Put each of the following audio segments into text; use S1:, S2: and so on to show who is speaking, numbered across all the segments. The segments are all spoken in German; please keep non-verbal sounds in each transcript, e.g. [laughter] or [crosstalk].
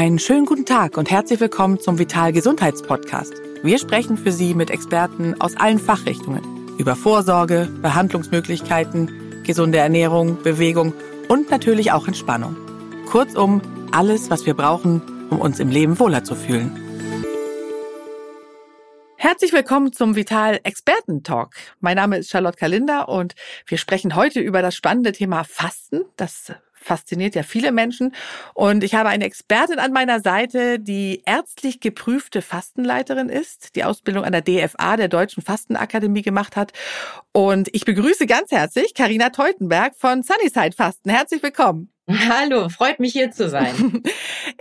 S1: Einen schönen guten Tag und herzlich willkommen zum Vital Gesundheitspodcast. Wir sprechen für Sie mit Experten aus allen Fachrichtungen über Vorsorge, Behandlungsmöglichkeiten, gesunde Ernährung, Bewegung und natürlich auch Entspannung. Kurzum, alles, was wir brauchen, um uns im Leben wohler zu fühlen. Herzlich willkommen zum Vital Experten Talk. Mein Name ist Charlotte Kalinder und wir sprechen heute über das spannende Thema Fasten. Das fasziniert ja viele Menschen. Und ich habe eine Expertin an meiner Seite, die ärztlich geprüfte Fastenleiterin ist, die Ausbildung an der DFA, der Deutschen Fastenakademie gemacht hat. Und ich begrüße ganz herzlich Karina Teutenberg von Sunnyside Fasten. Herzlich willkommen.
S2: Hallo, freut mich hier zu sein. [laughs]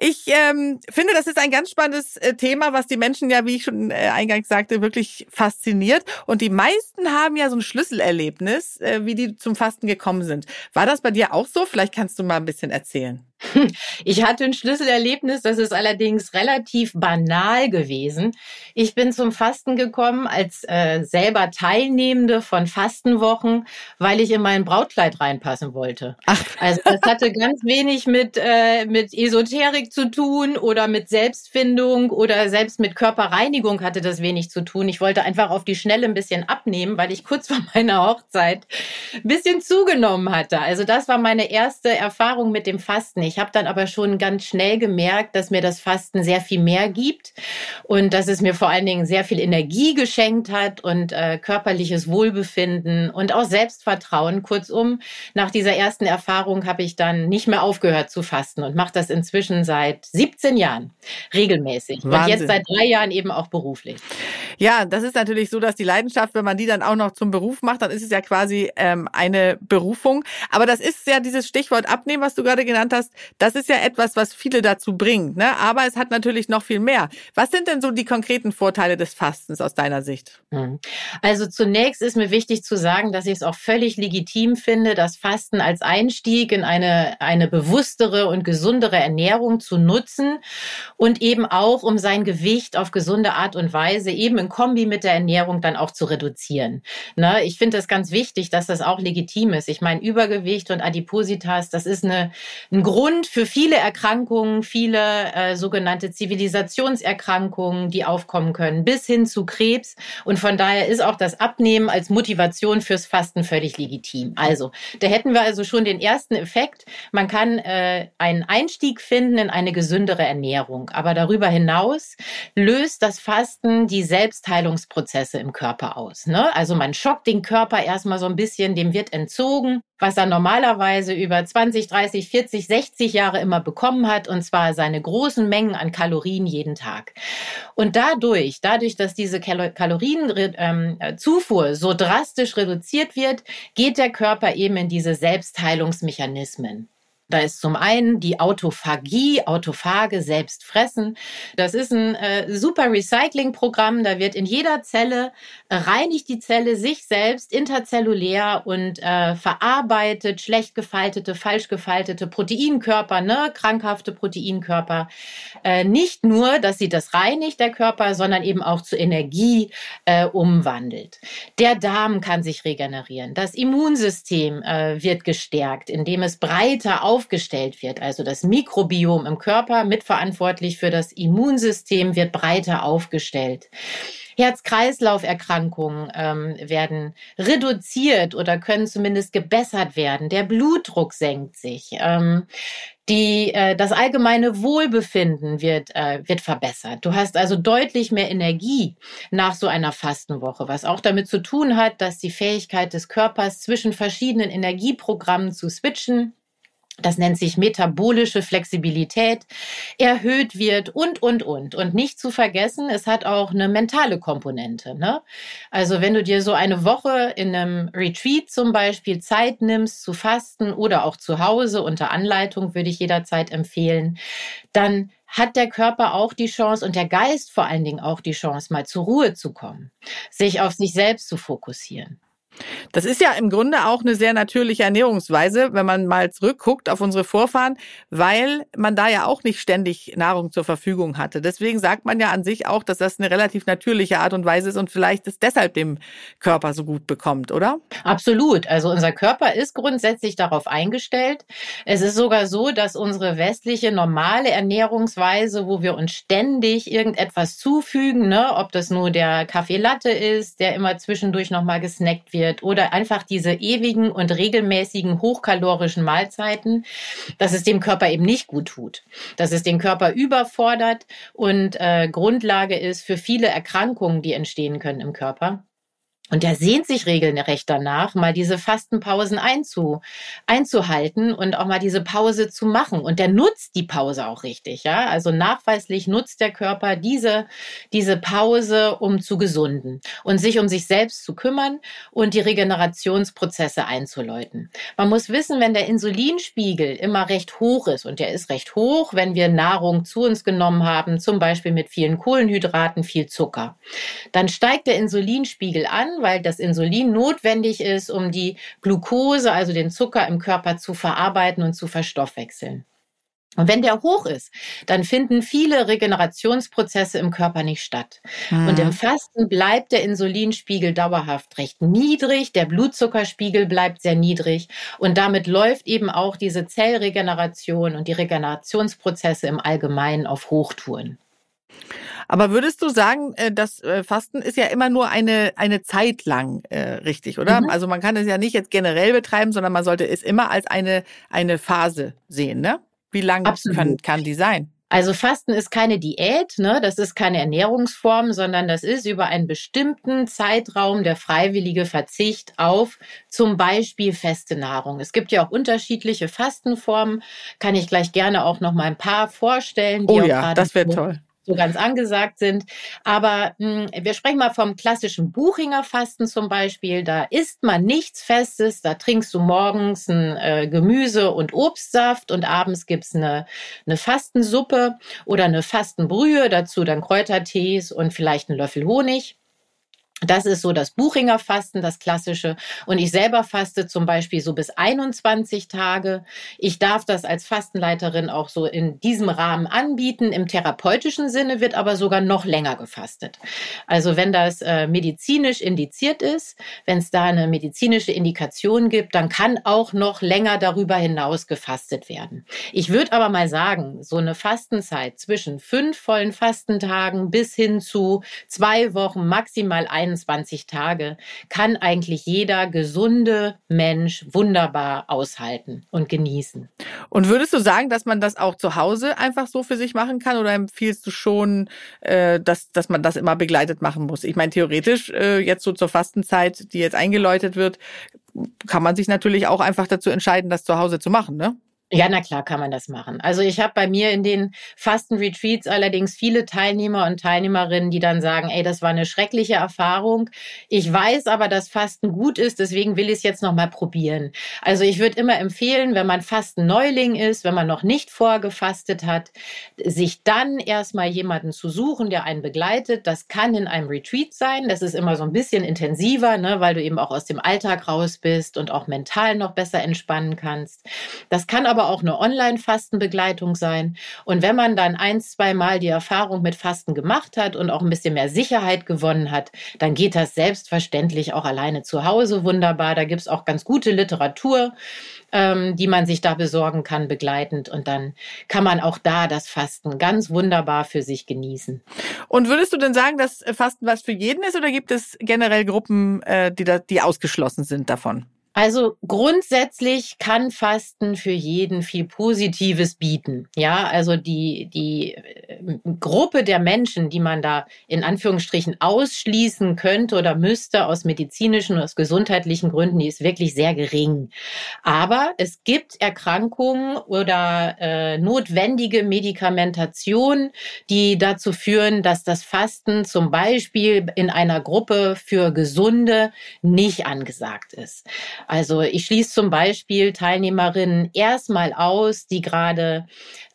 S1: Ich ähm, finde, das ist ein ganz spannendes äh, Thema, was die Menschen ja, wie ich schon äh, eingangs sagte, wirklich fasziniert. Und die meisten haben ja so ein Schlüsselerlebnis, äh, wie die zum Fasten gekommen sind. War das bei dir auch so? Vielleicht kannst du mal ein bisschen erzählen.
S2: Ich hatte ein Schlüsselerlebnis, das ist allerdings relativ banal gewesen. Ich bin zum Fasten gekommen als äh, selber Teilnehmende von Fastenwochen, weil ich in mein Brautkleid reinpassen wollte. Ach. Also das hatte ganz wenig mit, äh, mit Esoterik zu tun oder mit Selbstfindung oder selbst mit Körperreinigung hatte das wenig zu tun. Ich wollte einfach auf die Schnelle ein bisschen abnehmen, weil ich kurz vor meiner Hochzeit ein bisschen zugenommen hatte. Also das war meine erste Erfahrung mit dem Fasten. Ich habe dann aber schon ganz schnell gemerkt, dass mir das Fasten sehr viel mehr gibt und dass es mir vor allen Dingen sehr viel Energie geschenkt hat und äh, körperliches Wohlbefinden und auch Selbstvertrauen. Kurzum, nach dieser ersten Erfahrung habe ich dann nicht mehr aufgehört zu fasten und mache das inzwischen seit 17 Jahren regelmäßig Wahnsinn. und jetzt seit drei Jahren eben auch beruflich.
S1: Ja, das ist natürlich so, dass die Leidenschaft, wenn man die dann auch noch zum Beruf macht, dann ist es ja quasi ähm, eine Berufung. Aber das ist ja dieses Stichwort abnehmen, was du gerade genannt hast. Das ist ja etwas, was viele dazu bringt. Ne? Aber es hat natürlich noch viel mehr. Was sind denn so die konkreten Vorteile des Fastens aus deiner Sicht?
S2: Hm. Also zunächst ist mir wichtig zu sagen, dass ich es auch völlig legitim finde, das Fasten als Einstieg in eine, eine bewusstere und gesundere Ernährung zu nutzen und eben auch, um sein Gewicht auf gesunde Art und Weise eben in Kombi mit der Ernährung dann auch zu reduzieren. Ne? Ich finde es ganz wichtig, dass das auch legitim ist. Ich meine, Übergewicht und Adipositas, das ist eine, ein Grund, Grund für viele Erkrankungen, viele äh, sogenannte Zivilisationserkrankungen, die aufkommen können, bis hin zu Krebs. Und von daher ist auch das Abnehmen als Motivation fürs Fasten völlig legitim. Also, da hätten wir also schon den ersten Effekt. Man kann äh, einen Einstieg finden in eine gesündere Ernährung. Aber darüber hinaus löst das Fasten die Selbstheilungsprozesse im Körper aus. Ne? Also man schockt den Körper erstmal so ein bisschen, dem wird entzogen was er normalerweise über 20, 30, 40, 60 Jahre immer bekommen hat, und zwar seine großen Mengen an Kalorien jeden Tag. Und dadurch, dadurch, dass diese Kalorienzufuhr ähm, so drastisch reduziert wird, geht der Körper eben in diese Selbstheilungsmechanismen. Da ist zum einen die Autophagie, Autophage, selbst fressen. Das ist ein äh, super Recycling-Programm. Da wird in jeder Zelle äh, reinigt die Zelle sich selbst interzellulär und äh, verarbeitet schlecht gefaltete, falsch gefaltete Proteinkörper, ne, krankhafte Proteinkörper. Äh, nicht nur, dass sie das reinigt, der Körper, sondern eben auch zu Energie äh, umwandelt. Der Darm kann sich regenerieren. Das Immunsystem wird gestärkt, indem es breiter auf aufgestellt wird. Also das Mikrobiom im Körper mitverantwortlich für das Immunsystem wird breiter aufgestellt. Herz-Kreislauf-Erkrankungen ähm, werden reduziert oder können zumindest gebessert werden. Der Blutdruck senkt sich. Ähm, die, äh, das allgemeine Wohlbefinden wird, äh, wird verbessert. Du hast also deutlich mehr Energie nach so einer Fastenwoche, was auch damit zu tun hat, dass die Fähigkeit des Körpers zwischen verschiedenen Energieprogrammen zu switchen das nennt sich metabolische Flexibilität, erhöht wird und, und, und. Und nicht zu vergessen, es hat auch eine mentale Komponente. Ne? Also wenn du dir so eine Woche in einem Retreat zum Beispiel Zeit nimmst zu fasten oder auch zu Hause unter Anleitung, würde ich jederzeit empfehlen, dann hat der Körper auch die Chance und der Geist vor allen Dingen auch die Chance, mal zur Ruhe zu kommen, sich auf sich selbst zu fokussieren.
S1: Das ist ja im Grunde auch eine sehr natürliche Ernährungsweise, wenn man mal zurückguckt auf unsere Vorfahren, weil man da ja auch nicht ständig Nahrung zur Verfügung hatte. Deswegen sagt man ja an sich auch, dass das eine relativ natürliche Art und Weise ist und vielleicht es deshalb dem Körper so gut bekommt, oder?
S2: Absolut. Also unser Körper ist grundsätzlich darauf eingestellt. Es ist sogar so, dass unsere westliche normale Ernährungsweise, wo wir uns ständig irgendetwas zufügen, ne, ob das nur der Kaffee Latte ist, der immer zwischendurch nochmal gesnackt wird, wird oder einfach diese ewigen und regelmäßigen hochkalorischen Mahlzeiten, dass es dem Körper eben nicht gut tut, dass es den Körper überfordert und äh, Grundlage ist für viele Erkrankungen, die entstehen können im Körper. Und der sehnt sich regelrecht danach, mal diese Fastenpausen einzu, einzuhalten und auch mal diese Pause zu machen. Und der nutzt die Pause auch richtig, ja. Also nachweislich nutzt der Körper diese, diese Pause, um zu gesunden und sich um sich selbst zu kümmern und die Regenerationsprozesse einzuläuten. Man muss wissen, wenn der Insulinspiegel immer recht hoch ist und der ist recht hoch, wenn wir Nahrung zu uns genommen haben, zum Beispiel mit vielen Kohlenhydraten, viel Zucker, dann steigt der Insulinspiegel an, weil das Insulin notwendig ist, um die Glucose, also den Zucker im Körper zu verarbeiten und zu verstoffwechseln. Und wenn der hoch ist, dann finden viele Regenerationsprozesse im Körper nicht statt. Mhm. Und im Fasten bleibt der Insulinspiegel dauerhaft recht niedrig, der Blutzuckerspiegel bleibt sehr niedrig und damit läuft eben auch diese Zellregeneration und die Regenerationsprozesse im Allgemeinen auf Hochtouren.
S1: Aber würdest du sagen, äh, das äh, Fasten ist ja immer nur eine, eine Zeit lang äh, richtig, oder? Mhm. Also man kann es ja nicht jetzt generell betreiben, sondern man sollte es immer als eine, eine Phase sehen, ne? Wie lang kann, kann die sein?
S2: Also Fasten ist keine Diät, ne? das ist keine Ernährungsform, sondern das ist über einen bestimmten Zeitraum der freiwillige Verzicht auf zum Beispiel feste Nahrung. Es gibt ja auch unterschiedliche Fastenformen, kann ich gleich gerne auch noch mal ein paar vorstellen.
S1: Oh ja, das wäre toll
S2: so ganz angesagt sind. Aber mh, hm, wir sprechen mal vom klassischen Buchinger Fasten zum Beispiel. Da isst man nichts Festes, da trinkst du morgens ein äh, Gemüse- und Obstsaft und abends gibt's eine, eine Fastensuppe oder eine Fastenbrühe, dazu dann Kräutertees und vielleicht einen Löffel Honig. Das ist so das Buchinger Fasten, das klassische. Und ich selber faste zum Beispiel so bis 21 Tage. Ich darf das als Fastenleiterin auch so in diesem Rahmen anbieten. Im therapeutischen Sinne wird aber sogar noch länger gefastet. Also wenn das äh, medizinisch indiziert ist, wenn es da eine medizinische Indikation gibt, dann kann auch noch länger darüber hinaus gefastet werden. Ich würde aber mal sagen, so eine Fastenzeit zwischen fünf vollen Fastentagen bis hin zu zwei Wochen, maximal ein 21 Tage kann eigentlich jeder gesunde Mensch wunderbar aushalten und genießen.
S1: Und würdest du sagen, dass man das auch zu Hause einfach so für sich machen kann oder empfiehlst du schon, äh, dass, dass man das immer begleitet machen muss? Ich meine, theoretisch, äh, jetzt so zur Fastenzeit, die jetzt eingeläutet wird, kann man sich natürlich auch einfach dazu entscheiden, das zu Hause zu machen, ne?
S2: Ja, na klar kann man das machen. Also ich habe bei mir in den Fastenretreats allerdings viele Teilnehmer und Teilnehmerinnen, die dann sagen, ey, das war eine schreckliche Erfahrung. Ich weiß aber, dass Fasten gut ist, deswegen will ich es jetzt nochmal probieren. Also ich würde immer empfehlen, wenn man Fasten Neuling ist, wenn man noch nicht vorgefastet hat, sich dann erstmal jemanden zu suchen, der einen begleitet. Das kann in einem Retreat sein. Das ist immer so ein bisschen intensiver, ne, weil du eben auch aus dem Alltag raus bist und auch mental noch besser entspannen kannst. Das kann aber aber auch eine Online-Fastenbegleitung sein. Und wenn man dann ein, zwei Mal die Erfahrung mit Fasten gemacht hat und auch ein bisschen mehr Sicherheit gewonnen hat, dann geht das selbstverständlich auch alleine zu Hause wunderbar. Da gibt es auch ganz gute Literatur, ähm, die man sich da besorgen kann, begleitend. Und dann kann man auch da das Fasten ganz wunderbar für sich genießen.
S1: Und würdest du denn sagen, dass Fasten was für jeden ist oder gibt es generell Gruppen, äh, die, da, die ausgeschlossen sind davon?
S2: Also grundsätzlich kann Fasten für jeden viel Positives bieten. Ja, also die, die äh, Gruppe der Menschen, die man da in Anführungsstrichen ausschließen könnte oder müsste aus medizinischen oder aus gesundheitlichen Gründen, die ist wirklich sehr gering. Aber es gibt Erkrankungen oder äh, notwendige Medikamentation, die dazu führen, dass das Fasten zum Beispiel in einer Gruppe für Gesunde nicht angesagt ist. Also ich schließe zum Beispiel Teilnehmerinnen erstmal aus, die gerade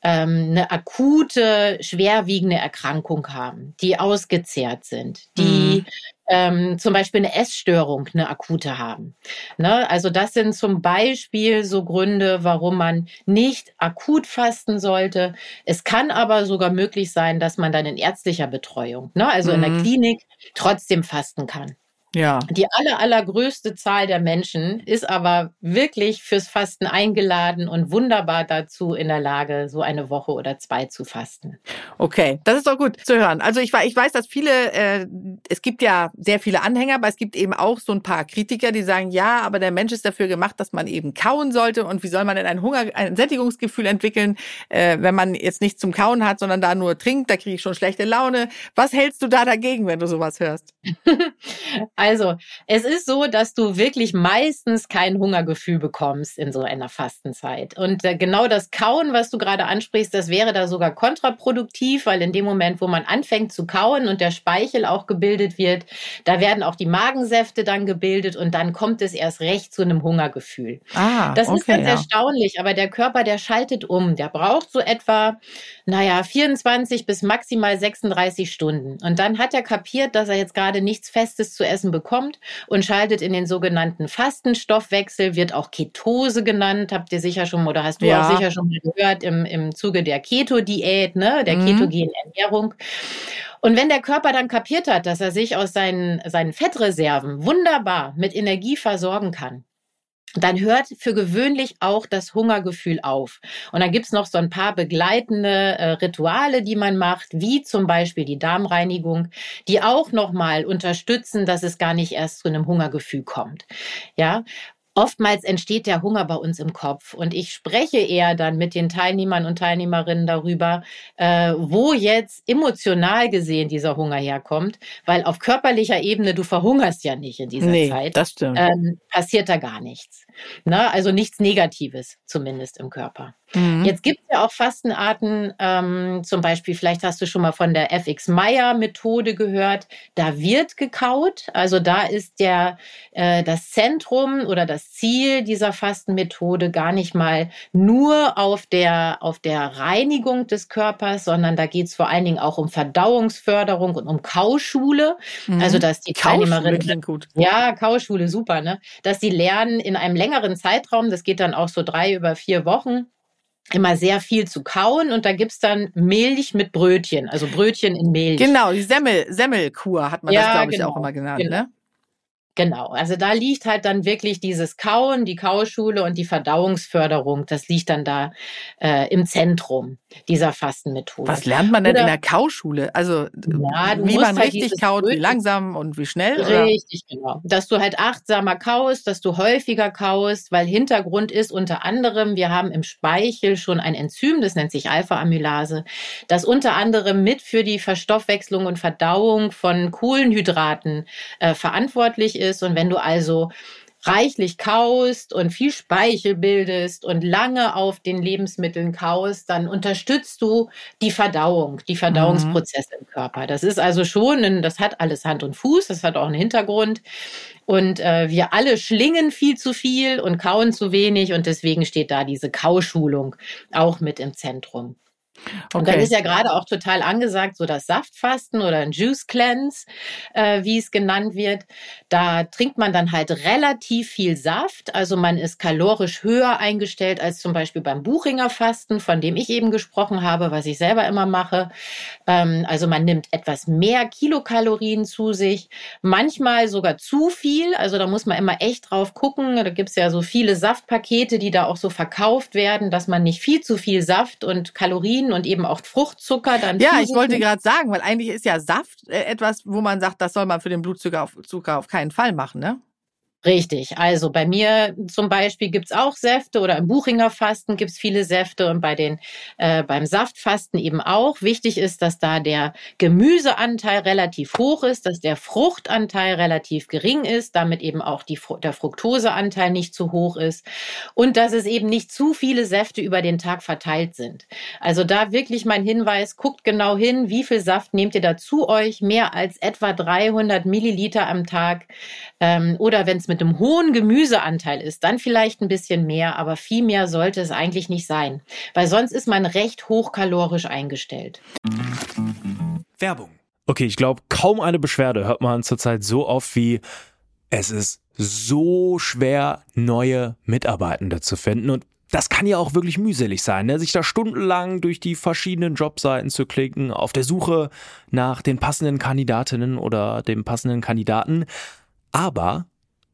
S2: ähm, eine akute, schwerwiegende Erkrankung haben, die ausgezehrt sind, die mhm. ähm, zum Beispiel eine Essstörung, eine akute haben. Ne? Also das sind zum Beispiel so Gründe, warum man nicht akut fasten sollte. Es kann aber sogar möglich sein, dass man dann in ärztlicher Betreuung, ne? also mhm. in der mhm. Klinik, trotzdem fasten kann. Ja. Die aller, allergrößte Zahl der Menschen ist aber wirklich fürs Fasten eingeladen und wunderbar dazu in der Lage, so eine Woche oder zwei zu fasten.
S1: Okay, das ist doch gut zu hören. Also ich, ich weiß, dass viele, äh, es gibt ja sehr viele Anhänger, aber es gibt eben auch so ein paar Kritiker, die sagen, ja, aber der Mensch ist dafür gemacht, dass man eben kauen sollte und wie soll man denn ein Hunger, ein Sättigungsgefühl entwickeln, äh, wenn man jetzt nicht zum Kauen hat, sondern da nur trinkt, da kriege ich schon schlechte Laune. Was hältst du da dagegen, wenn du sowas hörst? [laughs]
S2: Also, es ist so, dass du wirklich meistens kein Hungergefühl bekommst in so einer Fastenzeit. Und äh, genau das Kauen, was du gerade ansprichst, das wäre da sogar kontraproduktiv, weil in dem Moment, wo man anfängt zu kauen und der Speichel auch gebildet wird, da werden auch die Magensäfte dann gebildet und dann kommt es erst recht zu einem Hungergefühl. Ah, das okay, ist ganz ja. erstaunlich, aber der Körper, der schaltet um. Der braucht so etwa, naja, 24 bis maximal 36 Stunden. Und dann hat er kapiert, dass er jetzt gerade nichts Festes zu essen bekommt und schaltet in den sogenannten Fastenstoffwechsel, wird auch Ketose genannt, habt ihr sicher schon oder hast du ja. auch sicher schon mal gehört im, im Zuge der Keto-Diät, ne, der mhm. ketogenen Ernährung. Und wenn der Körper dann kapiert hat, dass er sich aus seinen, seinen Fettreserven wunderbar mit Energie versorgen kann, dann hört für gewöhnlich auch das Hungergefühl auf. Und dann gibt's noch so ein paar begleitende äh, Rituale, die man macht, wie zum Beispiel die Darmreinigung, die auch nochmal unterstützen, dass es gar nicht erst zu einem Hungergefühl kommt. Ja, Oftmals entsteht der Hunger bei uns im Kopf und ich spreche eher dann mit den Teilnehmern und Teilnehmerinnen darüber, äh, wo jetzt emotional gesehen dieser Hunger herkommt, weil auf körperlicher Ebene du verhungerst ja nicht in dieser nee, Zeit.
S1: Das stimmt. Ähm,
S2: passiert da gar nichts. Ne? Also nichts Negatives zumindest im Körper. Mhm. Jetzt gibt es ja auch Fastenarten, ähm, zum Beispiel, vielleicht hast du schon mal von der FX Meyer Methode gehört. Da wird gekaut. Also da ist der, äh, das Zentrum oder das Ziel dieser Fastenmethode gar nicht mal nur auf der, auf der Reinigung des Körpers, sondern da geht es vor allen Dingen auch um Verdauungsförderung und um Kauschule. Mhm. Also dass die Teilnehmerinnen. Ja, Kauschule, super, ne? Dass sie lernen in einem längeren Zeitraum, das geht dann auch so drei über vier Wochen, immer sehr viel zu kauen und da gibt's dann Milch mit Brötchen, also Brötchen in Milch.
S1: Genau, die Semmel, Semmelkur hat man ja, das, glaube ich, genau, auch immer genannt. Genau. Ne?
S2: Genau, also da liegt halt dann wirklich dieses Kauen, die Kauschule und die Verdauungsförderung, das liegt dann da äh, im Zentrum dieser Fastenmethode.
S1: Was lernt man denn Oder, in der Kauschule? Also ja, wie man halt richtig kaut, wie langsam und wie schnell?
S2: Richtig, oder? genau. Dass du halt achtsamer kaust, dass du häufiger kaust, weil Hintergrund ist unter anderem, wir haben im Speichel schon ein Enzym, das nennt sich Alpha-Amylase, das unter anderem mit für die Verstoffwechslung und Verdauung von Kohlenhydraten äh, verantwortlich ist ist. Und wenn du also reichlich kaust und viel Speichel bildest und lange auf den Lebensmitteln kaust, dann unterstützt du die Verdauung, die Verdauungsprozesse mhm. im Körper. Das ist also schon, ein, das hat alles Hand und Fuß, das hat auch einen Hintergrund. Und äh, wir alle schlingen viel zu viel und kauen zu wenig und deswegen steht da diese Kauschulung auch mit im Zentrum. Okay. Und dann ist ja gerade auch total angesagt, so das Saftfasten oder ein Juice Cleanse, äh, wie es genannt wird. Da trinkt man dann halt relativ viel Saft. Also man ist kalorisch höher eingestellt als zum Beispiel beim Buchinger Fasten, von dem ich eben gesprochen habe, was ich selber immer mache. Ähm, also man nimmt etwas mehr Kilokalorien zu sich, manchmal sogar zu viel. Also da muss man immer echt drauf gucken. Da gibt's ja so viele Saftpakete, die da auch so verkauft werden, dass man nicht viel zu viel Saft und Kalorien und eben auch Fruchtzucker dann.
S1: Ja, ich wollte gerade sagen, weil eigentlich ist ja Saft äh, etwas, wo man sagt, das soll man für den Blutzucker auf, Zucker auf keinen Fall machen, ne?
S2: Richtig. Also bei mir zum Beispiel gibt's auch Säfte oder im Buchinger Fasten gibt's viele Säfte und bei den äh, beim Saftfasten eben auch. Wichtig ist, dass da der Gemüseanteil relativ hoch ist, dass der Fruchtanteil relativ gering ist, damit eben auch die, der Fructoseanteil nicht zu hoch ist und dass es eben nicht zu viele Säfte über den Tag verteilt sind. Also da wirklich mein Hinweis, guckt genau hin, wie viel Saft nehmt ihr da zu euch? Mehr als etwa 300 Milliliter am Tag ähm, oder wenn es mit einem hohen Gemüseanteil ist, dann vielleicht ein bisschen mehr, aber viel mehr sollte es eigentlich nicht sein, weil sonst ist man recht hochkalorisch eingestellt.
S3: Werbung. Okay, ich glaube, kaum eine Beschwerde hört man zurzeit so oft wie es ist so schwer, neue Mitarbeitende zu finden. Und das kann ja auch wirklich mühselig sein, ne? sich da stundenlang durch die verschiedenen Jobseiten zu klicken, auf der Suche nach den passenden Kandidatinnen oder dem passenden Kandidaten. Aber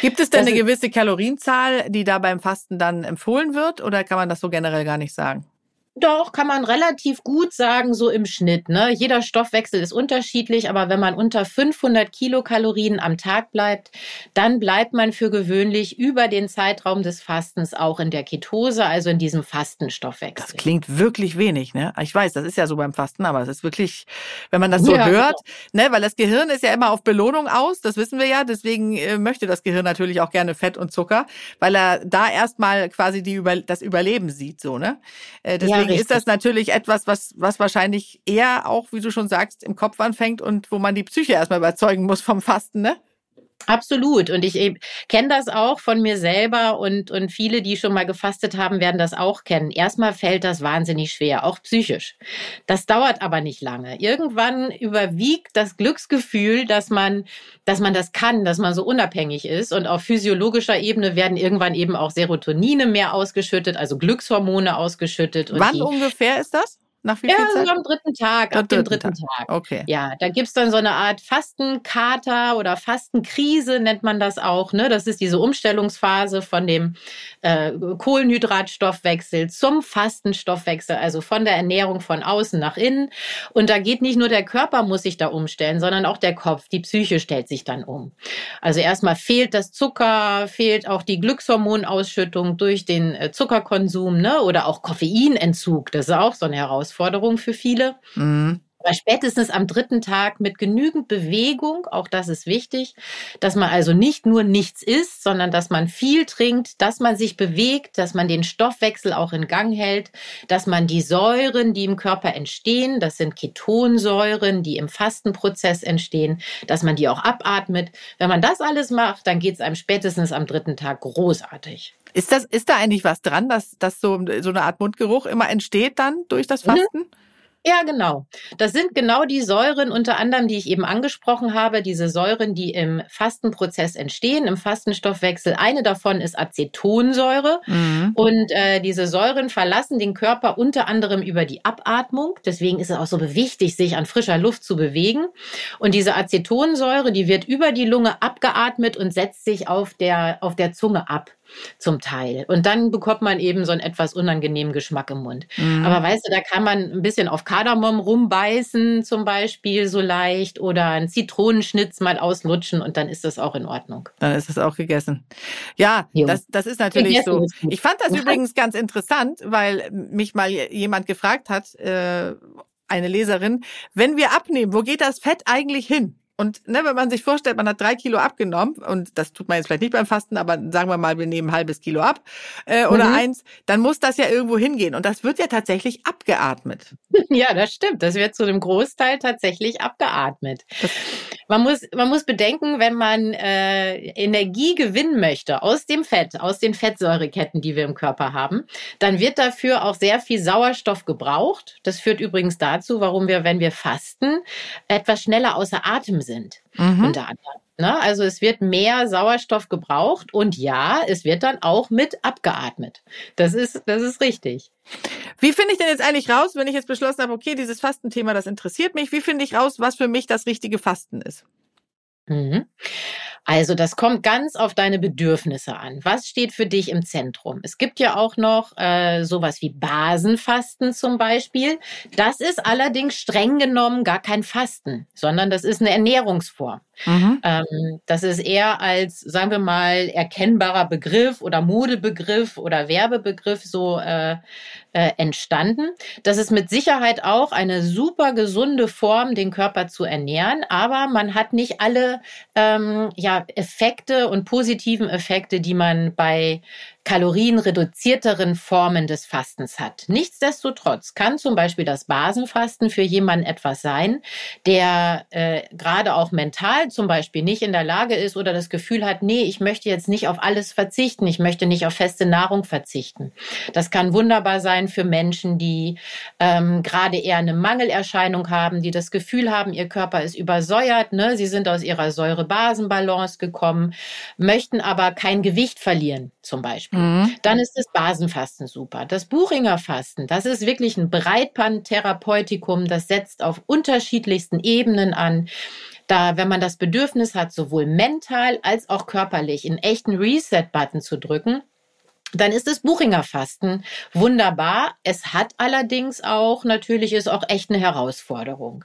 S1: Gibt es denn das eine gewisse Kalorienzahl, die da beim Fasten dann empfohlen wird oder kann man das so generell gar nicht sagen?
S2: Doch, kann man relativ gut sagen, so im Schnitt. Ne? Jeder Stoffwechsel ist unterschiedlich, aber wenn man unter 500 Kilokalorien am Tag bleibt, dann bleibt man für gewöhnlich über den Zeitraum des Fastens auch in der Ketose, also in diesem Fastenstoffwechsel.
S1: Das klingt wirklich wenig, ne? Ich weiß, das ist ja so beim Fasten, aber es ist wirklich, wenn man das so ja, hört, genau. ne, weil das Gehirn ist ja immer auf Belohnung aus, das wissen wir ja, deswegen äh, möchte das Gehirn natürlich auch gerne Fett und Zucker, weil er da erstmal quasi die über, das Überleben sieht, so, ne? Äh, deswegen ja, Deswegen ist das natürlich etwas, was, was wahrscheinlich eher auch, wie du schon sagst, im Kopf anfängt und wo man die Psyche erstmal überzeugen muss vom Fasten, ne?
S2: Absolut. Und ich kenne das auch von mir selber und, und viele, die schon mal gefastet haben, werden das auch kennen. Erstmal fällt das wahnsinnig schwer, auch psychisch. Das dauert aber nicht lange. Irgendwann überwiegt das Glücksgefühl, dass man, dass man das kann, dass man so unabhängig ist. Und auf physiologischer Ebene werden irgendwann eben auch Serotonine mehr ausgeschüttet, also Glückshormone ausgeschüttet.
S1: Wann ungefähr ist das?
S2: Nach wie viel ja, Zeit? so am dritten Tag, ab dem dritten Tag. Tag.
S1: Okay.
S2: Ja, da gibt's dann so eine Art Fastenkater oder Fastenkrise, nennt man das auch. Ne? Das ist diese Umstellungsphase von dem äh, Kohlenhydratstoffwechsel zum Fastenstoffwechsel, also von der Ernährung von außen nach innen. Und da geht nicht nur der Körper muss sich da umstellen, sondern auch der Kopf, die Psyche stellt sich dann um. Also erstmal fehlt das Zucker, fehlt auch die Glückshormonausschüttung durch den äh, Zuckerkonsum ne? oder auch Koffeinentzug. Das ist auch so eine Herausforderung. Herausforderung für viele. Mhm. Aber spätestens am dritten Tag mit genügend Bewegung, auch das ist wichtig, dass man also nicht nur nichts isst, sondern dass man viel trinkt, dass man sich bewegt, dass man den Stoffwechsel auch in Gang hält, dass man die Säuren, die im Körper entstehen, das sind Ketonsäuren, die im Fastenprozess entstehen, dass man die auch abatmet. Wenn man das alles macht, dann geht es einem spätestens am dritten Tag großartig.
S1: Ist das, ist da eigentlich was dran, dass, dass so, so eine Art Mundgeruch immer entsteht dann durch das mhm. Fasten? Mhm.
S2: Ja, genau. Das sind genau die Säuren, unter anderem, die ich eben angesprochen habe, diese Säuren, die im Fastenprozess entstehen, im Fastenstoffwechsel. Eine davon ist Acetonsäure. Mhm. Und äh, diese Säuren verlassen den Körper unter anderem über die Abatmung. Deswegen ist es auch so wichtig, sich an frischer Luft zu bewegen. Und diese Acetonsäure, die wird über die Lunge abgeatmet und setzt sich auf der, auf der Zunge ab zum Teil. Und dann bekommt man eben so einen etwas unangenehmen Geschmack im Mund. Mhm. Aber weißt du, da kann man ein bisschen auf Kardamom rumbeißen, zum Beispiel so leicht, oder einen Zitronenschnitz mal auslutschen und dann ist das auch in Ordnung.
S1: Dann ist es auch gegessen. Ja, das, das ist natürlich so. Ich fand das übrigens ganz interessant, weil mich mal jemand gefragt hat, äh, eine Leserin, wenn wir abnehmen, wo geht das Fett eigentlich hin? Und ne, wenn man sich vorstellt, man hat drei Kilo abgenommen, und das tut man jetzt vielleicht nicht beim Fasten, aber sagen wir mal, wir nehmen ein halbes Kilo ab äh, oder mhm. eins, dann muss das ja irgendwo hingehen. Und das wird ja tatsächlich abgeatmet. [laughs]
S2: Ja, das stimmt. Das wird zu einem Großteil tatsächlich abgeatmet. Man muss, man muss bedenken, wenn man äh, Energie gewinnen möchte aus dem Fett, aus den Fettsäureketten, die wir im Körper haben, dann wird dafür auch sehr viel Sauerstoff gebraucht. Das führt übrigens dazu, warum wir, wenn wir fasten, etwas schneller außer Atem sind. Mhm. Unter anderem. Ne? Also es wird mehr Sauerstoff gebraucht und ja, es wird dann auch mit abgeatmet. Das ist, das ist richtig.
S1: Wie finde ich denn jetzt eigentlich raus, wenn ich jetzt beschlossen habe, okay, dieses Fastenthema, das interessiert mich, wie finde ich raus, was für mich das richtige Fasten ist?
S2: Mhm. Also das kommt ganz auf deine Bedürfnisse an. Was steht für dich im Zentrum? Es gibt ja auch noch äh, sowas wie Basenfasten zum Beispiel. Das ist allerdings streng genommen gar kein Fasten, sondern das ist eine Ernährungsform. Mhm. Ähm, das ist eher als, sagen wir mal, erkennbarer Begriff oder Modebegriff oder Werbebegriff so äh, äh, entstanden. Das ist mit Sicherheit auch eine super gesunde Form, den Körper zu ernähren, aber man hat nicht alle ähm, ja, Effekte und positiven Effekte, die man bei kalorienreduzierteren Formen des Fastens hat. Nichtsdestotrotz kann zum Beispiel das Basenfasten für jemanden etwas sein, der äh, gerade auch mental zum Beispiel nicht in der Lage ist oder das Gefühl hat, nee, ich möchte jetzt nicht auf alles verzichten, ich möchte nicht auf feste Nahrung verzichten. Das kann wunderbar sein für Menschen, die ähm, gerade eher eine Mangelerscheinung haben, die das Gefühl haben, ihr Körper ist übersäuert, ne? sie sind aus ihrer Säure-Basen-Balance gekommen, möchten aber kein Gewicht verlieren zum Beispiel. Mhm. Dann ist das Basenfasten super. Das Buchinger Fasten, das ist wirklich ein Breitbandtherapeutikum, das setzt auf unterschiedlichsten Ebenen an. Da, wenn man das Bedürfnis hat, sowohl mental als auch körperlich einen echten Reset-Button zu drücken, dann ist das Buchinger Fasten wunderbar. Es hat allerdings auch, natürlich ist auch echt eine Herausforderung.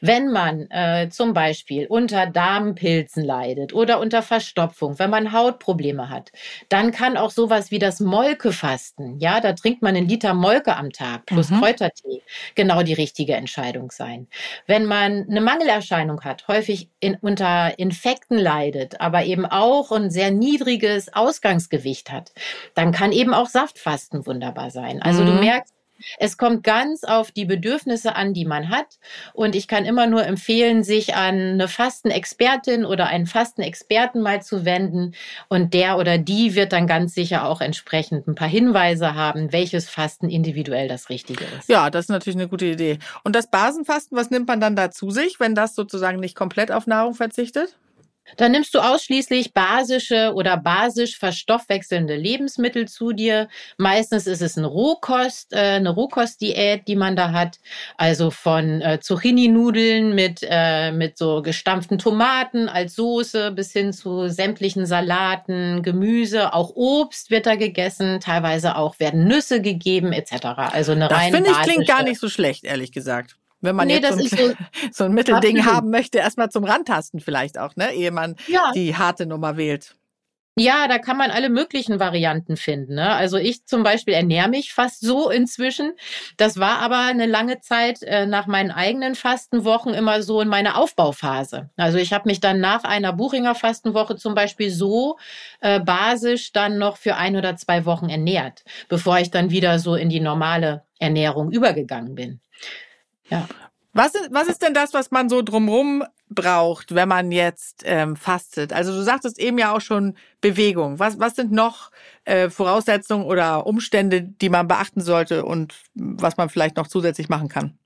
S2: Wenn man äh, zum Beispiel unter Darmpilzen leidet oder unter Verstopfung, wenn man Hautprobleme hat, dann kann auch sowas wie das Molkefasten, ja, da trinkt man einen Liter Molke am Tag plus mhm. Kräutertee, genau die richtige Entscheidung sein. Wenn man eine Mangelerscheinung hat, häufig in, unter Infekten leidet, aber eben auch ein sehr niedriges Ausgangsgewicht hat, dann kann eben auch Saftfasten wunderbar sein. Also mhm. du merkst, es kommt ganz auf die Bedürfnisse an, die man hat. Und ich kann immer nur empfehlen, sich an eine Fastenexpertin oder einen Fastenexperten mal zu wenden. Und der oder die wird dann ganz sicher auch entsprechend ein paar Hinweise haben, welches Fasten individuell das Richtige ist.
S1: Ja, das ist natürlich eine gute Idee. Und das Basenfasten, was nimmt man dann da zu sich, wenn das sozusagen nicht komplett auf Nahrung verzichtet?
S2: Dann nimmst du ausschließlich basische oder basisch verstoffwechselnde Lebensmittel zu dir. Meistens ist es eine Rohkost, äh, eine Rohkostdiät, die man da hat. Also von äh, Zucchini-Nudeln mit, äh, mit so gestampften Tomaten als Soße bis hin zu sämtlichen Salaten, Gemüse, auch Obst wird da gegessen. Teilweise auch werden Nüsse gegeben etc. Also eine
S1: das
S2: rein
S1: finde ich klingt gar nicht so schlecht, ehrlich gesagt. Wenn man nee, jetzt so ein, so, [laughs] so ein Mittelding absolut. haben möchte, erstmal zum Rantasten vielleicht auch, ne, ehe man ja. die harte Nummer wählt.
S2: Ja, da kann man alle möglichen Varianten finden. Ne? Also ich zum Beispiel ernähre mich fast so inzwischen. Das war aber eine lange Zeit äh, nach meinen eigenen Fastenwochen immer so in meiner Aufbauphase. Also ich habe mich dann nach einer Buchinger Fastenwoche zum Beispiel so äh, basisch dann noch für ein oder zwei Wochen ernährt, bevor ich dann wieder so in die normale Ernährung übergegangen bin.
S1: Ja. Was ist, was ist denn das, was man so drumrum braucht, wenn man jetzt ähm, fastet? Also du sagtest eben ja auch schon Bewegung. Was, was sind noch äh, Voraussetzungen oder Umstände, die man beachten sollte und was man vielleicht noch zusätzlich machen kann?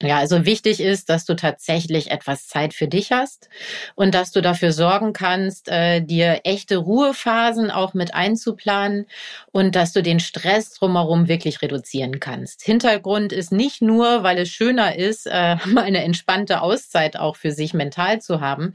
S2: Ja, also wichtig ist, dass du tatsächlich etwas Zeit für dich hast und dass du dafür sorgen kannst, äh, dir echte Ruhephasen auch mit einzuplanen und dass du den Stress drumherum wirklich reduzieren kannst. Hintergrund ist nicht nur, weil es schöner ist, äh, [laughs] eine entspannte Auszeit auch für sich mental zu haben,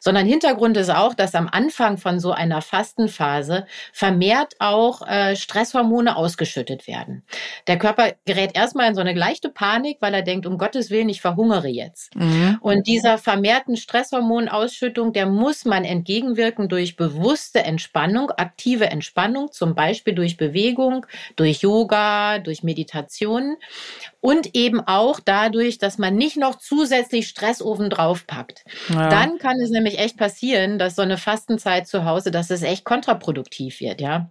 S2: sondern Hintergrund ist auch, dass am Anfang von so einer Fastenphase vermehrt auch äh, Stresshormone ausgeschüttet werden. Der Körper gerät erstmal in so eine leichte Panik, weil er denkt, um Gottes Willen, ich verhungere jetzt. Mhm. Und dieser vermehrten Stresshormonausschüttung, der muss man entgegenwirken durch bewusste Entspannung, aktive Entspannung, zum Beispiel durch Bewegung, durch Yoga, durch Meditation und eben auch dadurch, dass man nicht noch zusätzlich Stress oben drauf packt. Ja. Dann kann es nämlich echt passieren, dass so eine Fastenzeit zu Hause, dass es echt kontraproduktiv wird, ja.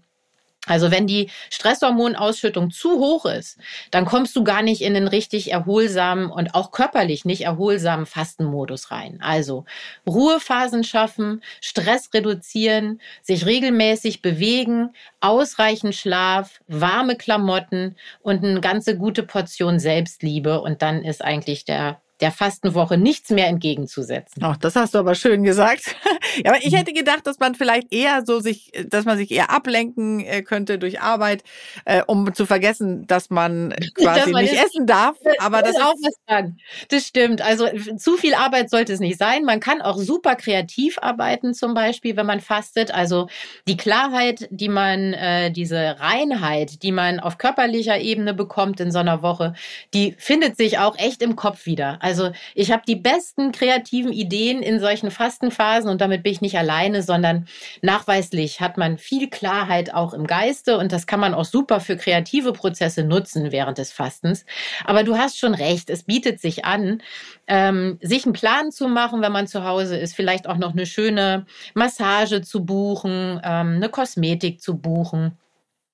S2: Also wenn die Stresshormonausschüttung zu hoch ist, dann kommst du gar nicht in den richtig erholsamen und auch körperlich nicht erholsamen Fastenmodus rein. Also Ruhephasen schaffen, Stress reduzieren, sich regelmäßig bewegen, ausreichend Schlaf, warme Klamotten und eine ganze gute Portion Selbstliebe und dann ist eigentlich der der Fastenwoche nichts mehr entgegenzusetzen.
S1: Ach, das hast du aber schön gesagt. [laughs] ja, aber ich hätte gedacht, dass man vielleicht eher so sich, dass man sich eher ablenken äh, könnte durch Arbeit, äh, um zu vergessen, dass man [laughs] quasi dass man nicht essen darf. [laughs] Aber das, auch was
S2: dran. Das stimmt. Also zu viel Arbeit sollte es nicht sein. Man kann auch super kreativ arbeiten, zum Beispiel, wenn man fastet. Also die Klarheit, die man, äh, diese Reinheit, die man auf körperlicher Ebene bekommt in so einer Woche, die findet sich auch echt im Kopf wieder. Also ich habe die besten kreativen Ideen in solchen Fastenphasen und damit bin ich nicht alleine, sondern nachweislich hat man viel Klarheit auch im Geiste und das kann man auch super für kreative Prozesse nutzen während des Fastens. Aber du hast schon recht, es bietet sich an, ähm, sich einen Plan zu machen, wenn man zu Hause ist, vielleicht auch noch eine schöne Massage zu buchen, ähm, eine Kosmetik zu buchen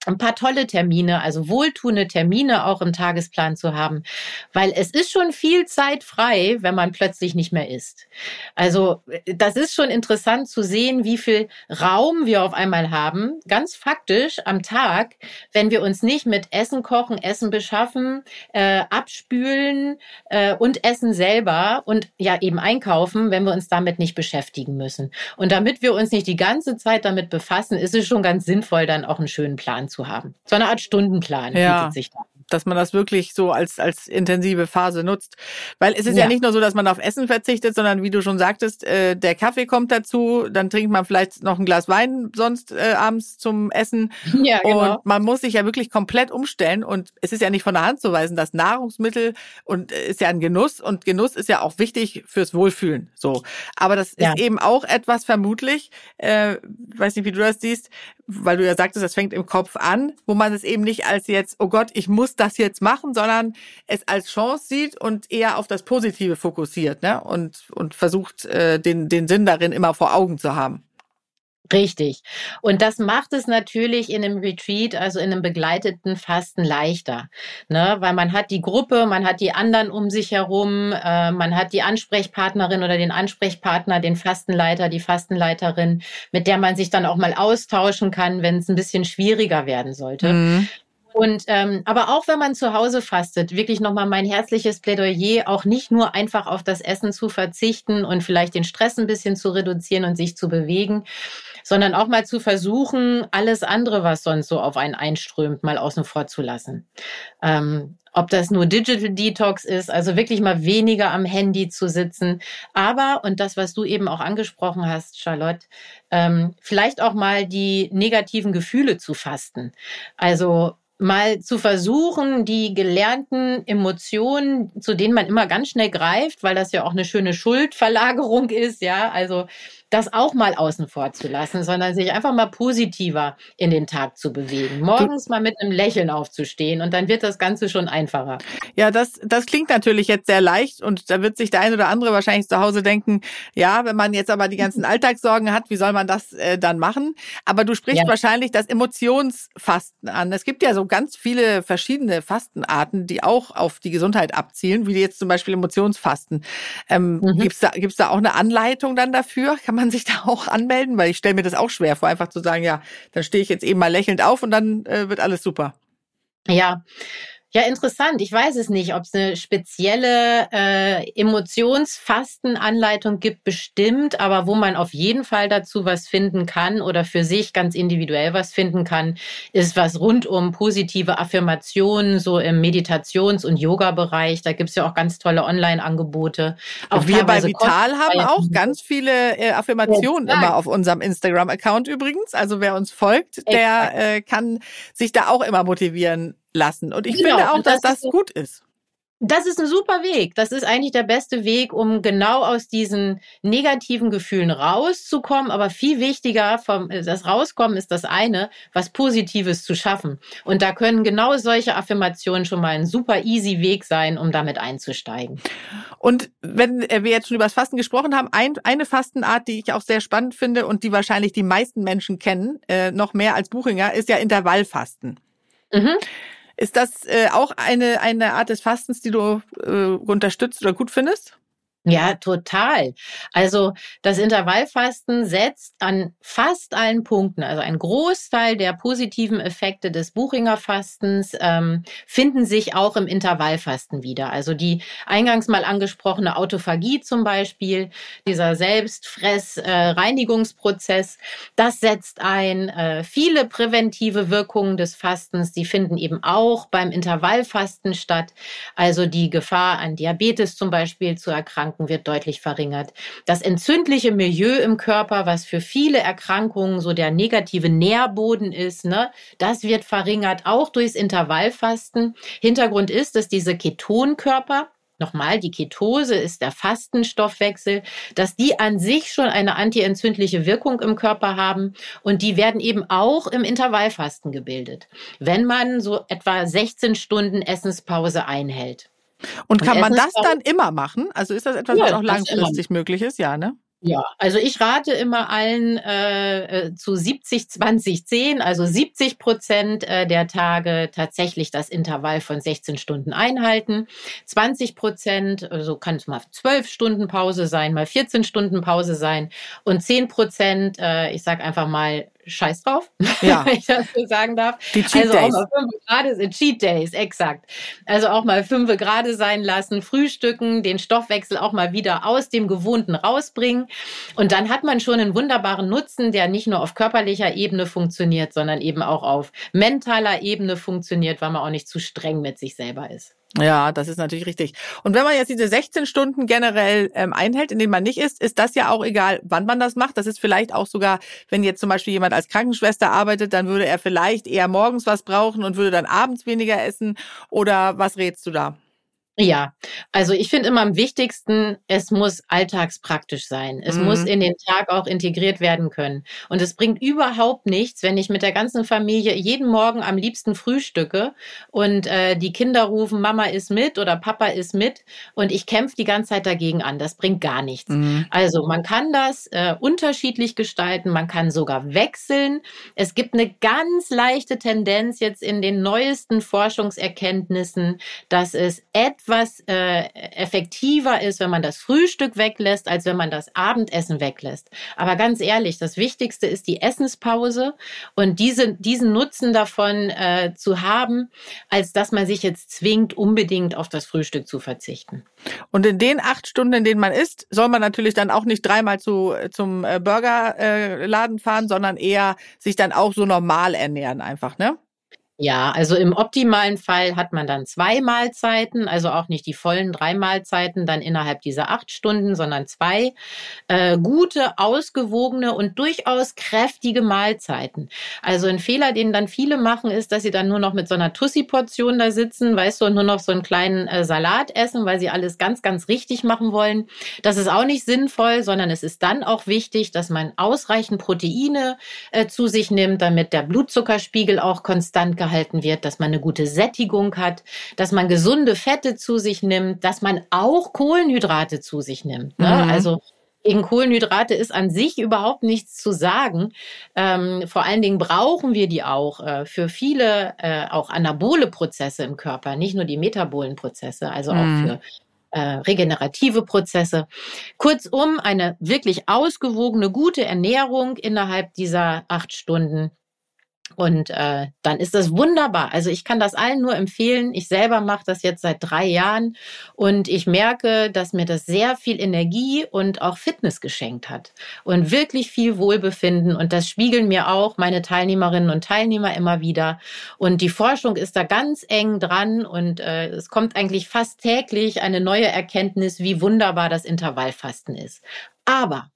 S2: ein paar tolle Termine, also wohltuende Termine auch im Tagesplan zu haben, weil es ist schon viel Zeit frei, wenn man plötzlich nicht mehr isst. Also das ist schon interessant zu sehen, wie viel Raum wir auf einmal haben, ganz faktisch am Tag, wenn wir uns nicht mit Essen kochen, Essen beschaffen, äh, abspülen äh, und essen selber und ja eben einkaufen, wenn wir uns damit nicht beschäftigen müssen. Und damit wir uns nicht die ganze Zeit damit befassen, ist es schon ganz sinnvoll, dann auch einen schönen Plan zu haben. So eine Art Stundenplan
S1: ja. bietet sich da dass man das wirklich so als, als intensive Phase nutzt. Weil es ist ja. ja nicht nur so, dass man auf Essen verzichtet, sondern wie du schon sagtest, äh, der Kaffee kommt dazu, dann trinkt man vielleicht noch ein Glas Wein sonst äh, abends zum Essen. [laughs] Ja, genau. Und man muss sich ja wirklich komplett umstellen. Und es ist ja nicht von der Hand zu weisen, dass Nahrungsmittel und äh, ist ja ein Genuss und Genuss ist ja auch wichtig fürs Wohlfühlen. So. Aber das ja. ist eben auch etwas vermutlich, äh, weiß nicht, wie du das siehst, weil du ja sagtest, das fängt im Kopf an, wo man es eben nicht als jetzt, oh Gott, ich muss das jetzt machen, sondern es als Chance sieht und eher auf das Positive fokussiert, ne? Und, und versucht, äh, den, den Sinn darin immer vor Augen zu haben.
S2: Richtig. Und das macht es natürlich in einem Retreat, also in einem begleiteten Fasten leichter, ne? weil man hat die Gruppe, man hat die anderen um sich herum, äh, man hat die Ansprechpartnerin oder den Ansprechpartner, den Fastenleiter, die Fastenleiterin, mit der man sich dann auch mal austauschen kann, wenn es ein bisschen schwieriger werden sollte. Mhm. Und ähm, aber auch wenn man zu Hause fastet, wirklich nochmal mein herzliches Plädoyer, auch nicht nur einfach auf das Essen zu verzichten und vielleicht den Stress ein bisschen zu reduzieren und sich zu bewegen, sondern auch mal zu versuchen, alles andere, was sonst so auf einen einströmt, mal außen vor zu lassen. Ähm, ob das nur Digital Detox ist, also wirklich mal weniger am Handy zu sitzen. Aber, und das, was du eben auch angesprochen hast, Charlotte, ähm, vielleicht auch mal die negativen Gefühle zu fasten. Also mal zu versuchen, die gelernten Emotionen, zu denen man immer ganz schnell greift, weil das ja auch eine schöne Schuldverlagerung [laughs] ist, ja, also das auch mal außen vor zu lassen, sondern sich einfach mal positiver in den Tag zu bewegen. Morgens mal mit einem Lächeln aufzustehen und dann wird das Ganze schon einfacher.
S1: Ja, das, das klingt natürlich jetzt sehr leicht und da wird sich der ein oder andere wahrscheinlich zu Hause denken, ja, wenn man jetzt aber die [laughs] ganzen Alltagssorgen hat, wie soll man das äh, dann machen? Aber du sprichst ja. wahrscheinlich das Emotionsfasten an. Es gibt ja so ganz viele verschiedene Fastenarten, die auch auf die Gesundheit abzielen, wie jetzt zum Beispiel Emotionsfasten. Ähm, mhm. Gibt's da, gibt's da auch eine Anleitung dann dafür? Kann man sich [laughs] da auch anmelden? Weil ich stelle mir das auch schwer vor, einfach zu sagen, ja, dann stehe ich jetzt eben mal lächelnd auf und dann äh, wird alles super.
S2: Ja, ja, interessant. Ich weiß es nicht, ob es eine spezielle äh, Emotionsfastenanleitung gibt, bestimmt, aber wo man auf jeden Fall dazu was finden kann oder für sich ganz individuell was finden kann, ist was rund um positive Affirmationen, so im Meditations- und Yoga-Bereich. Da gibt's ja auch ganz tolle Online-Angebote.
S1: Auch wir bei Vital haben auch ganz viele äh, Affirmationen ja, immer auf unserem Instagram-Account übrigens. Also wer uns folgt, der äh, kann sich da auch immer motivieren lassen. Und ich genau, finde auch, dass das, das gut ist.
S2: Das ist ein super Weg. Das ist eigentlich der beste Weg, um genau aus diesen negativen Gefühlen rauszukommen. Aber viel wichtiger, vom, das Rauskommen ist das eine, was Positives zu schaffen. Und da können genau solche Affirmationen schon mal ein super easy Weg sein, um damit einzusteigen.
S1: Und wenn wir jetzt schon über das Fasten gesprochen haben, ein, eine Fastenart, die ich auch sehr spannend finde und die wahrscheinlich die meisten Menschen kennen, äh, noch mehr als Buchinger, ist ja Intervallfasten. Mhm. Ist das äh, auch eine, eine Art des Fastens, die du äh, unterstützt oder gut findest?
S2: Ja, total. Also das Intervallfasten setzt an fast allen Punkten, also ein Großteil der positiven Effekte des Buchinger Fastens ähm, finden sich auch im Intervallfasten wieder. Also die eingangs mal angesprochene Autophagie zum Beispiel, dieser Selbstfress-Reinigungsprozess, äh, das setzt ein. Äh, viele präventive Wirkungen des Fastens, die finden eben auch beim Intervallfasten statt. Also die Gefahr an Diabetes zum Beispiel zu erkranken Erkrankung wird deutlich verringert. Das entzündliche Milieu im Körper, was für viele Erkrankungen so der negative Nährboden ist, ne, das wird verringert, auch durchs Intervallfasten. Hintergrund ist, dass diese Ketonkörper, Nochmal, die Ketose ist der Fastenstoffwechsel, dass die an sich schon eine antientzündliche Wirkung im Körper haben und die werden eben auch im Intervallfasten gebildet, wenn man so etwa 16 Stunden Essenspause einhält.
S1: Und kann und man das dann immer machen? Also ist das etwas, ja, was auch langfristig möglich ist? Ja, ne?
S2: Ja, also ich rate immer allen äh, äh zu 70, 20, 10, also 70 Prozent äh, der Tage tatsächlich das Intervall von 16 Stunden einhalten. 20 Prozent, also kann es mal 12 Stunden Pause sein, mal 14 Stunden Pause sein. Und 10 Prozent, äh, ich sag einfach mal Scheiß drauf, [laughs] ja. wenn ich das so sagen darf.
S1: Die Cheat
S2: also
S1: Days.
S2: auch mal fünf Grade sind Cheat Days, exakt. Also auch mal fünf Grade sein lassen, frühstücken, den Stoffwechsel auch mal wieder aus dem Gewohnten rausbringen. Und dann hat man schon einen wunderbaren Nutzen, der nicht nur auf körperlicher Ebene funktioniert, sondern eben auch auf mentaler Ebene funktioniert, weil man auch nicht zu streng mit sich selber ist.
S1: Ja, das ist natürlich richtig. Und wenn man jetzt diese 16 Stunden generell ähm, einhält, in denen man nicht isst, ist das ja auch egal, wann man das macht. Das ist vielleicht auch sogar, wenn jetzt zum Beispiel jemand als Krankenschwester arbeitet, dann würde er vielleicht eher morgens was brauchen und würde dann abends weniger essen. Oder was rätst du da?
S2: Ja, also ich finde immer am wichtigsten, es muss alltagspraktisch sein. Es mhm. muss in den Tag auch integriert werden können. Und es bringt überhaupt nichts, wenn ich mit der ganzen Familie jeden Morgen am liebsten frühstücke und äh, die Kinder rufen, Mama ist mit oder Papa ist mit und ich kämpfe die ganze Zeit dagegen an. Das bringt gar nichts. Mhm. Also man kann das äh, unterschiedlich gestalten, man kann sogar wechseln. Es gibt eine ganz leichte Tendenz jetzt in den neuesten Forschungserkenntnissen, dass es etwa etwas äh, effektiver ist, wenn man das Frühstück weglässt, als wenn man das Abendessen weglässt. Aber ganz ehrlich, das Wichtigste ist die Essenspause und diese, diesen Nutzen davon äh, zu haben, als dass man sich jetzt zwingt, unbedingt auf das Frühstück zu verzichten.
S1: Und in den acht Stunden, in denen man isst, soll man natürlich dann auch nicht dreimal zu, zum äh, Burgerladen äh, fahren, sondern eher sich dann auch so normal ernähren einfach, ne?
S2: Ja, also im optimalen Fall hat man dann zwei Mahlzeiten, also auch nicht die vollen drei Mahlzeiten dann innerhalb dieser acht Stunden, sondern zwei äh, gute, ausgewogene und durchaus kräftige Mahlzeiten. Also ein Fehler, den dann viele machen, ist, dass sie dann nur noch mit so einer Tussi-Portion da sitzen, weißt du, und nur noch so einen kleinen äh, Salat essen, weil sie alles ganz, ganz richtig machen wollen. Das ist auch nicht sinnvoll, sondern es ist dann auch wichtig, dass man ausreichend Proteine äh, zu sich nimmt, damit der Blutzuckerspiegel auch konstant gehalten gehalten wird, dass man eine gute Sättigung hat, dass man gesunde Fette zu sich nimmt, dass man auch Kohlenhydrate zu sich nimmt. Ne? Mhm. Also gegen Kohlenhydrate ist an sich überhaupt nichts zu sagen. Ähm, vor allen Dingen brauchen wir die auch äh, für viele äh, auch anabole Prozesse im Körper, nicht nur die metabolen Prozesse, also mhm. auch für äh, regenerative Prozesse. Kurzum, eine wirklich ausgewogene, gute Ernährung innerhalb dieser acht Stunden und äh, dann ist das wunderbar. Also ich kann das allen nur empfehlen. Ich selber mache das jetzt seit drei Jahren und ich merke, dass mir das sehr viel Energie und auch Fitness geschenkt hat und wirklich viel Wohlbefinden. Und das spiegeln mir auch meine Teilnehmerinnen und Teilnehmer immer wieder. Und die Forschung ist da ganz eng dran und äh, es kommt eigentlich fast täglich eine neue Erkenntnis, wie wunderbar das Intervallfasten ist. Aber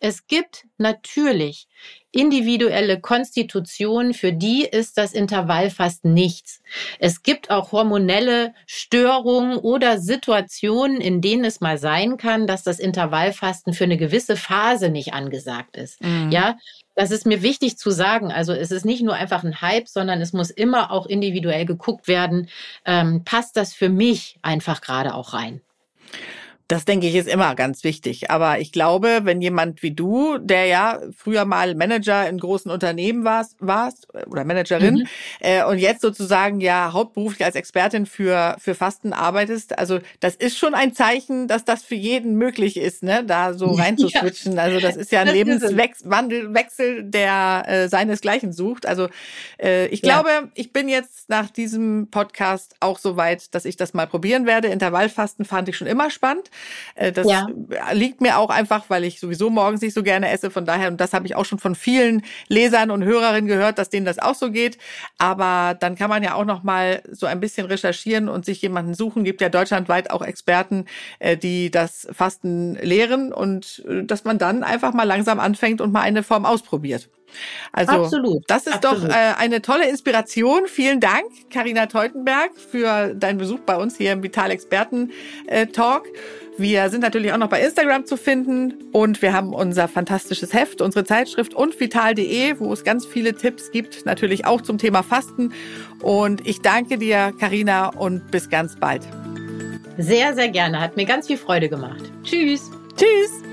S2: es gibt natürlich individuelle Konstitutionen, für die ist das Intervall fast nichts. Es gibt auch hormonelle Störungen oder Situationen, in denen es mal sein kann, dass das Intervallfasten für eine gewisse Phase nicht angesagt ist. Mhm. Ja, das ist mir wichtig zu sagen. Also es ist nicht nur einfach ein Hype, sondern es muss immer auch individuell geguckt werden, ähm, passt das für mich einfach gerade auch rein.
S1: Das denke ich ist immer ganz wichtig. Aber ich glaube, wenn jemand wie du, der ja früher mal Manager in großen Unternehmen warst, warst oder Managerin mhm. äh, und jetzt sozusagen ja hauptberuflich als Expertin für für Fasten arbeitest, also das ist schon ein Zeichen, dass das für jeden möglich ist, ne, da so rein zu switchen. Ja. Also das ist ja ein Lebenswechsel, der äh, seinesgleichen sucht. Also äh, ich glaube, ja. ich bin jetzt nach diesem Podcast auch so weit, dass ich das mal probieren werde. Intervallfasten fand ich schon immer spannend. Äh, das ja. liegt mir auch einfach, weil ich sowieso morgens nicht so gerne esse. Von daher, und das habe ich auch schon von vielen Lesern und Hörerinnen gehört, dass denen das auch so geht. Aber dann kann man ja auch noch mal so ein bisschen recherchieren und sich jemanden suchen. Gibt ja deutschlandweit auch Experten, äh, die das Fasten lehren und äh, dass man dann einfach mal langsam anfängt und mal eine Form ausprobiert. Also Absolut. das ist Absolut. doch äh, eine tolle Inspiration. Vielen Dank, Karina Teutenberg, für deinen Besuch bei uns hier im Vital Experten äh, Talk. Wir sind natürlich auch noch bei Instagram zu finden und wir haben unser fantastisches Heft, unsere Zeitschrift und vital.de, wo es ganz viele Tipps gibt, natürlich auch zum Thema Fasten. Und ich danke dir, Karina, und bis ganz bald.
S2: Sehr, sehr gerne. Hat mir ganz viel Freude gemacht. Tschüss.
S1: Tschüss.